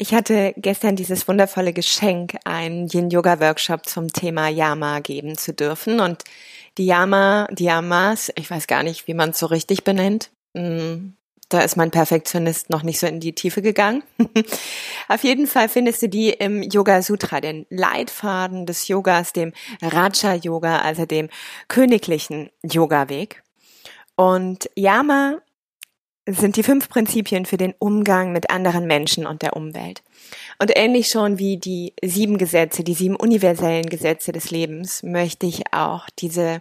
Ich hatte gestern dieses wundervolle Geschenk, einen Yin-Yoga-Workshop zum Thema Yama geben zu dürfen. Und die Yama, die Yamas, ich weiß gar nicht, wie man es so richtig benennt. Hm, da ist mein Perfektionist noch nicht so in die Tiefe gegangen. Auf jeden Fall findest du die im Yoga Sutra, den Leitfaden des Yogas, dem Raja Yoga, also dem königlichen Yoga-Weg. Und Yama sind die fünf Prinzipien für den Umgang mit anderen Menschen und der Umwelt. Und ähnlich schon wie die sieben Gesetze, die sieben universellen Gesetze des Lebens, möchte ich auch diese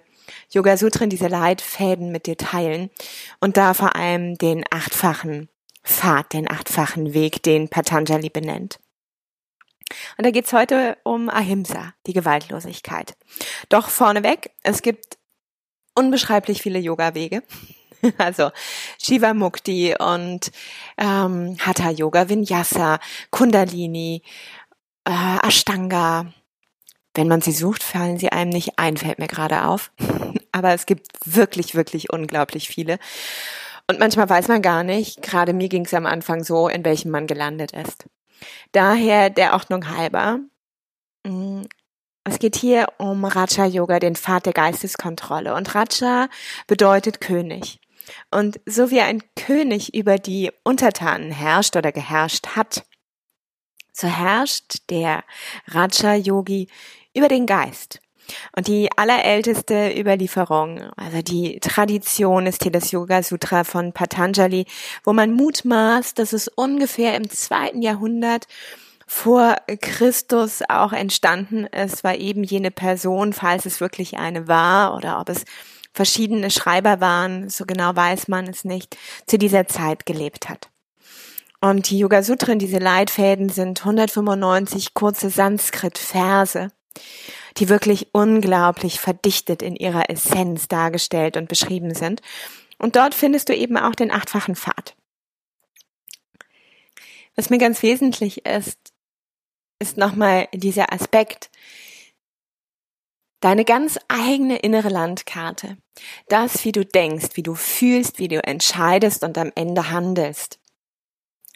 Yoga Sutren, diese Leitfäden mit dir teilen und da vor allem den achtfachen Pfad, den achtfachen Weg, den Patanjali benennt. Und da geht's heute um Ahimsa, die Gewaltlosigkeit. Doch vorneweg, es gibt unbeschreiblich viele Yoga-Wege. also Shiva Mukti und ähm, Hatha Yoga, Vinyasa, Kundalini, äh, Ashtanga. Wenn man sie sucht, fallen sie einem nicht ein, fällt mir gerade auf. Aber es gibt wirklich, wirklich unglaublich viele. Und manchmal weiß man gar nicht, gerade mir ging es am Anfang so, in welchem man gelandet ist. Daher der Ordnung halber. Mm, es geht hier um Raja Yoga, den Pfad der Geisteskontrolle. Und Raja bedeutet König. Und so wie ein König über die Untertanen herrscht oder geherrscht hat, so herrscht der Raja-Yogi über den Geist. Und die allerälteste Überlieferung, also die Tradition ist hier das Yoga Sutra von Patanjali, wo man mutmaßt, dass es ungefähr im zweiten Jahrhundert vor Christus auch entstanden ist, war eben jene Person, falls es wirklich eine war oder ob es verschiedene Schreiber waren, so genau weiß man es nicht, zu dieser Zeit gelebt hat. Und die Yoga Sutren, diese Leitfäden sind 195 kurze Sanskrit-Verse, die wirklich unglaublich verdichtet in ihrer Essenz dargestellt und beschrieben sind. Und dort findest du eben auch den achtfachen Pfad. Was mir ganz wesentlich ist, ist nochmal dieser Aspekt, Deine ganz eigene innere Landkarte. Das, wie du denkst, wie du fühlst, wie du entscheidest und am Ende handelst.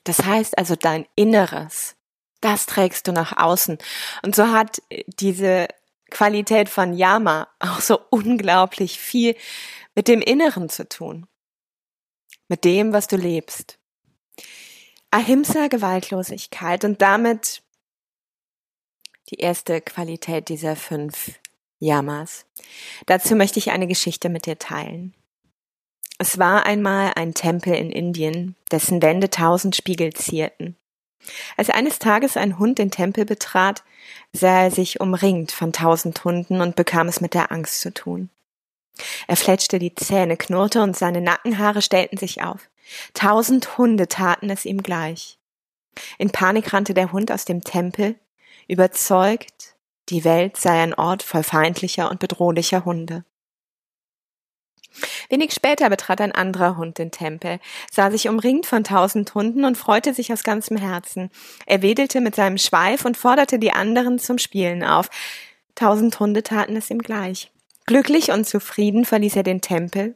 Das heißt also dein Inneres. Das trägst du nach außen. Und so hat diese Qualität von Yama auch so unglaublich viel mit dem Inneren zu tun. Mit dem, was du lebst. Ahimsa, Gewaltlosigkeit und damit die erste Qualität dieser fünf Yamas. Dazu möchte ich eine Geschichte mit dir teilen. Es war einmal ein Tempel in Indien, dessen Wände tausend Spiegel zierten. Als eines Tages ein Hund den Tempel betrat, sah er sich umringt von tausend Hunden und bekam es mit der Angst zu tun. Er fletschte die Zähne, knurrte und seine Nackenhaare stellten sich auf. Tausend Hunde taten es ihm gleich. In Panik rannte der Hund aus dem Tempel, überzeugt, die Welt sei ein Ort voll feindlicher und bedrohlicher Hunde. Wenig später betrat ein anderer Hund den Tempel, sah sich umringt von tausend Hunden und freute sich aus ganzem Herzen. Er wedelte mit seinem Schweif und forderte die anderen zum Spielen auf. Tausend Hunde taten es ihm gleich. Glücklich und zufrieden verließ er den Tempel,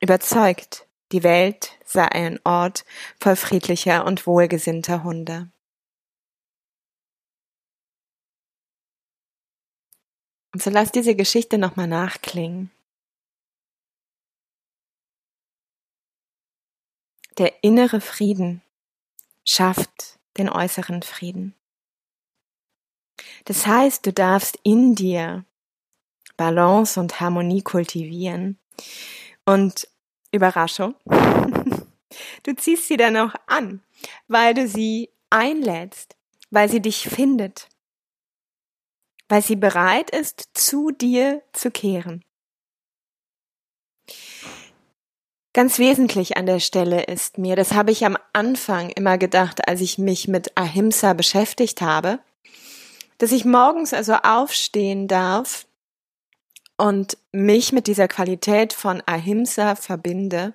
überzeugt, die Welt sei ein Ort voll friedlicher und wohlgesinnter Hunde. Und so lass diese Geschichte nochmal nachklingen. Der innere Frieden schafft den äußeren Frieden. Das heißt, du darfst in dir Balance und Harmonie kultivieren. Und Überraschung, du ziehst sie dann auch an, weil du sie einlädst, weil sie dich findet, weil sie bereit ist, zu dir zu kehren. Ganz wesentlich an der Stelle ist mir, das habe ich am Anfang immer gedacht, als ich mich mit Ahimsa beschäftigt habe, dass ich morgens also aufstehen darf und mich mit dieser Qualität von Ahimsa verbinde,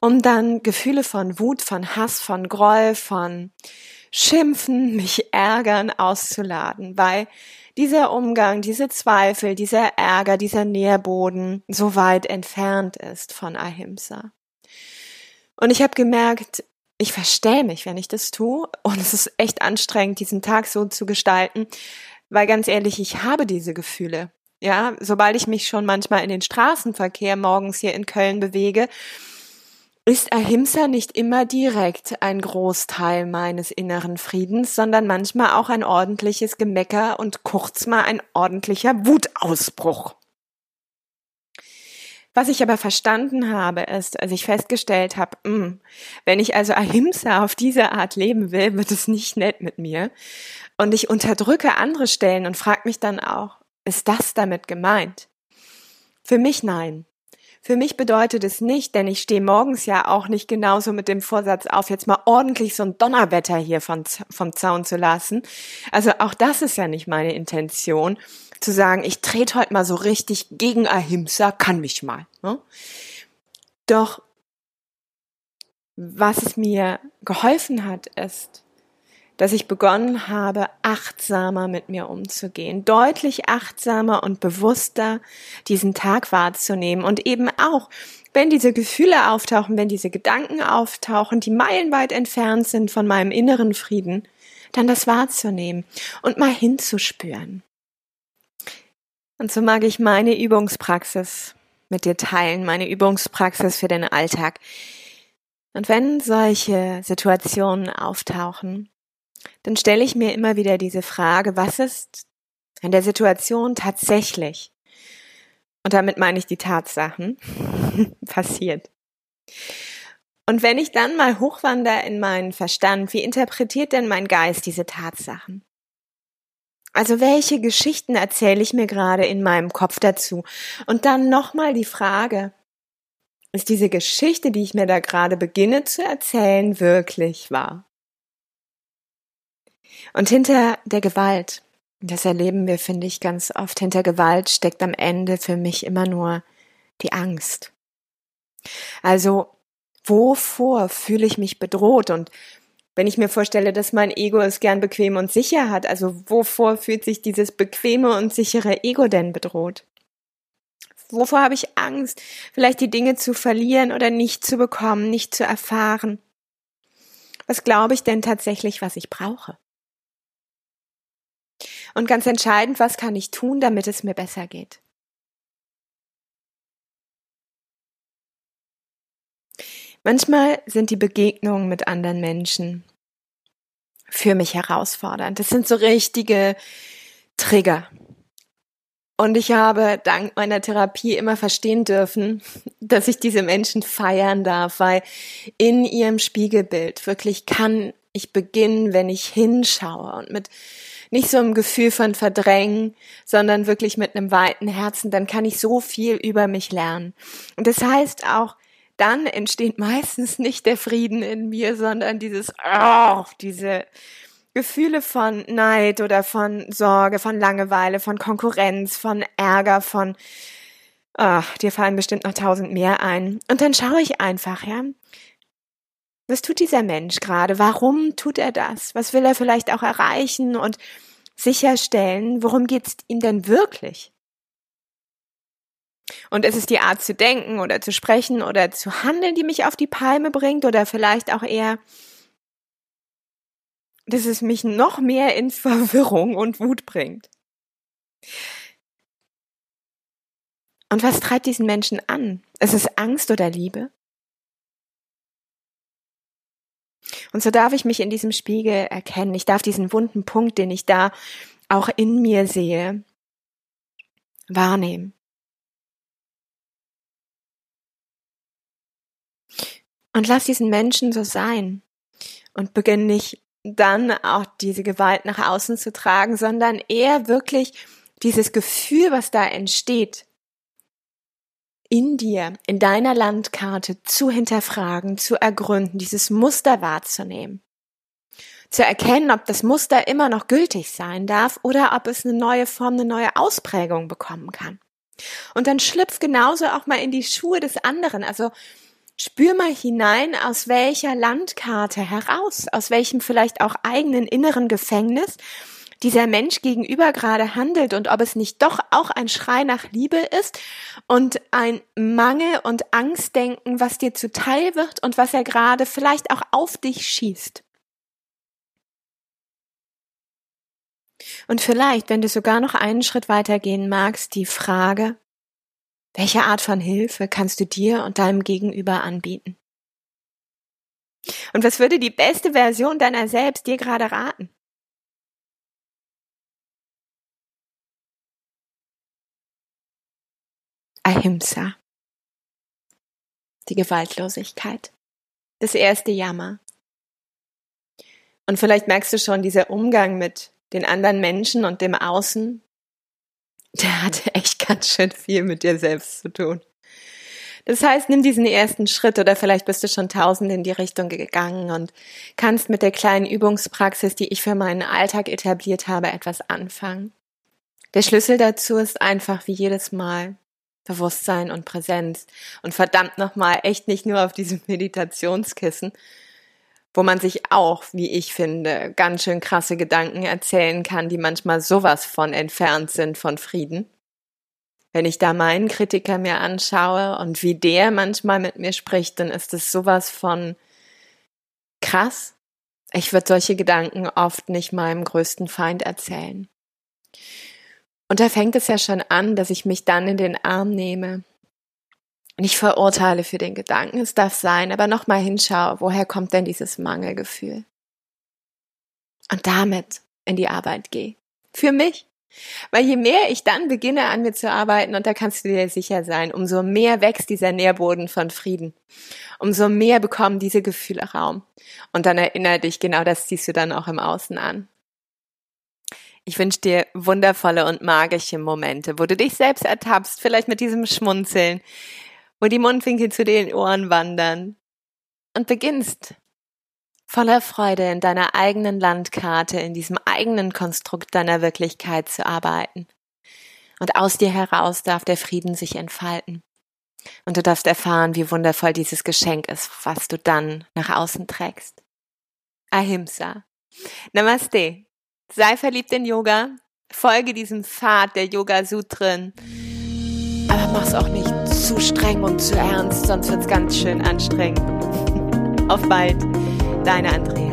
um dann Gefühle von Wut, von Hass, von Groll, von Schimpfen, mich ärgern auszuladen, weil dieser Umgang, diese Zweifel, dieser Ärger, dieser Nährboden so weit entfernt ist von Ahimsa. Und ich habe gemerkt, ich verstehe mich, wenn ich das tue. Und es ist echt anstrengend, diesen Tag so zu gestalten, weil ganz ehrlich, ich habe diese Gefühle. Ja, sobald ich mich schon manchmal in den Straßenverkehr morgens hier in Köln bewege, ist Ahimsa nicht immer direkt ein Großteil meines inneren Friedens, sondern manchmal auch ein ordentliches Gemecker und kurz mal ein ordentlicher Wutausbruch. Was ich aber verstanden habe, ist, als ich festgestellt habe, mh, hm, wenn ich also Ahimsa auf diese Art leben will, wird es nicht nett mit mir. Und ich unterdrücke andere Stellen und frage mich dann auch, ist das damit gemeint? Für mich nein. Für mich bedeutet es nicht, denn ich stehe morgens ja auch nicht genauso mit dem Vorsatz auf, jetzt mal ordentlich so ein Donnerwetter hier von, vom Zaun zu lassen. Also auch das ist ja nicht meine Intention, zu sagen, ich trete heute mal so richtig gegen Ahimsa, kann mich mal. Ne? Doch was es mir geholfen hat, ist, dass ich begonnen habe, achtsamer mit mir umzugehen, deutlich achtsamer und bewusster diesen Tag wahrzunehmen und eben auch, wenn diese Gefühle auftauchen, wenn diese Gedanken auftauchen, die meilenweit entfernt sind von meinem inneren Frieden, dann das wahrzunehmen und mal hinzuspüren. Und so mag ich meine Übungspraxis mit dir teilen, meine Übungspraxis für den Alltag. Und wenn solche Situationen auftauchen, dann stelle ich mir immer wieder diese Frage, was ist in der Situation tatsächlich, und damit meine ich die Tatsachen, passiert. Und wenn ich dann mal hochwandere in meinen Verstand, wie interpretiert denn mein Geist diese Tatsachen? Also welche Geschichten erzähle ich mir gerade in meinem Kopf dazu? Und dann nochmal die Frage, ist diese Geschichte, die ich mir da gerade beginne zu erzählen, wirklich wahr? Und hinter der Gewalt, das erleben wir, finde ich, ganz oft, hinter Gewalt steckt am Ende für mich immer nur die Angst. Also, wovor fühle ich mich bedroht? Und wenn ich mir vorstelle, dass mein Ego es gern bequem und sicher hat, also wovor fühlt sich dieses bequeme und sichere Ego denn bedroht? Wovor habe ich Angst? Vielleicht die Dinge zu verlieren oder nicht zu bekommen, nicht zu erfahren? Was glaube ich denn tatsächlich, was ich brauche? Und ganz entscheidend, was kann ich tun, damit es mir besser geht? Manchmal sind die Begegnungen mit anderen Menschen für mich herausfordernd. Das sind so richtige Trigger. Und ich habe dank meiner Therapie immer verstehen dürfen, dass ich diese Menschen feiern darf, weil in ihrem Spiegelbild wirklich kann ich beginnen, wenn ich hinschaue und mit nicht so einem Gefühl von Verdrängen, sondern wirklich mit einem weiten Herzen, dann kann ich so viel über mich lernen. Und das heißt auch, dann entsteht meistens nicht der Frieden in mir, sondern dieses, oh, diese Gefühle von Neid oder von Sorge, von Langeweile, von Konkurrenz, von Ärger, von, oh, dir fallen bestimmt noch tausend mehr ein. Und dann schaue ich einfach, ja, was tut dieser Mensch gerade? Warum tut er das? Was will er vielleicht auch erreichen und sicherstellen? Worum geht es ihm denn wirklich? Und ist es die Art zu denken oder zu sprechen oder zu handeln, die mich auf die Palme bringt oder vielleicht auch eher, dass es mich noch mehr in Verwirrung und Wut bringt? Und was treibt diesen Menschen an? Ist es Angst oder Liebe? Und so darf ich mich in diesem Spiegel erkennen. Ich darf diesen wunden Punkt, den ich da auch in mir sehe, wahrnehmen. Und lass diesen Menschen so sein. Und beginne nicht dann auch diese Gewalt nach außen zu tragen, sondern eher wirklich dieses Gefühl, was da entsteht, in dir, in deiner Landkarte zu hinterfragen, zu ergründen, dieses Muster wahrzunehmen. Zu erkennen, ob das Muster immer noch gültig sein darf oder ob es eine neue Form, eine neue Ausprägung bekommen kann. Und dann schlüpf genauso auch mal in die Schuhe des anderen. Also spür mal hinein, aus welcher Landkarte heraus, aus welchem vielleicht auch eigenen inneren Gefängnis dieser Mensch gegenüber gerade handelt und ob es nicht doch auch ein Schrei nach Liebe ist und ein Mangel und Angstdenken, was dir zuteil wird und was er gerade vielleicht auch auf dich schießt. Und vielleicht, wenn du sogar noch einen Schritt weiter gehen magst, die Frage, welche Art von Hilfe kannst du dir und deinem Gegenüber anbieten? Und was würde die beste Version deiner selbst dir gerade raten? Ahimsa. Die Gewaltlosigkeit. Das erste Jammer. Und vielleicht merkst du schon, dieser Umgang mit den anderen Menschen und dem Außen, der hatte echt ganz schön viel mit dir selbst zu tun. Das heißt, nimm diesen ersten Schritt oder vielleicht bist du schon tausend in die Richtung gegangen und kannst mit der kleinen Übungspraxis, die ich für meinen Alltag etabliert habe, etwas anfangen. Der Schlüssel dazu ist einfach wie jedes Mal Bewusstsein und Präsenz. Und verdammt nochmal, echt nicht nur auf diesem Meditationskissen, wo man sich auch, wie ich finde, ganz schön krasse Gedanken erzählen kann, die manchmal sowas von entfernt sind von Frieden. Wenn ich da meinen Kritiker mir anschaue und wie der manchmal mit mir spricht, dann ist es sowas von krass. Ich würde solche Gedanken oft nicht meinem größten Feind erzählen. Und da fängt es ja schon an, dass ich mich dann in den Arm nehme. Nicht verurteile für den Gedanken, es darf sein, aber nochmal hinschaue, woher kommt denn dieses Mangelgefühl? Und damit in die Arbeit gehe. Für mich. Weil je mehr ich dann beginne an mir zu arbeiten, und da kannst du dir sicher sein, umso mehr wächst dieser Nährboden von Frieden. Umso mehr bekommen diese Gefühle Raum. Und dann erinnere dich, genau das ziehst du dann auch im Außen an. Ich wünsche dir wundervolle und magische Momente, wo du dich selbst ertappst, vielleicht mit diesem Schmunzeln, wo die Mundwinkel zu den Ohren wandern und beginnst voller Freude in deiner eigenen Landkarte, in diesem eigenen Konstrukt deiner Wirklichkeit zu arbeiten. Und aus dir heraus darf der Frieden sich entfalten. Und du darfst erfahren, wie wundervoll dieses Geschenk ist, was du dann nach außen trägst. Ahimsa. Namaste. Sei verliebt in Yoga, folge diesem Pfad der Yoga-Sutren, aber mach's auch nicht zu streng und zu ernst, sonst wird's ganz schön anstrengend. Auf bald, deine Andrea.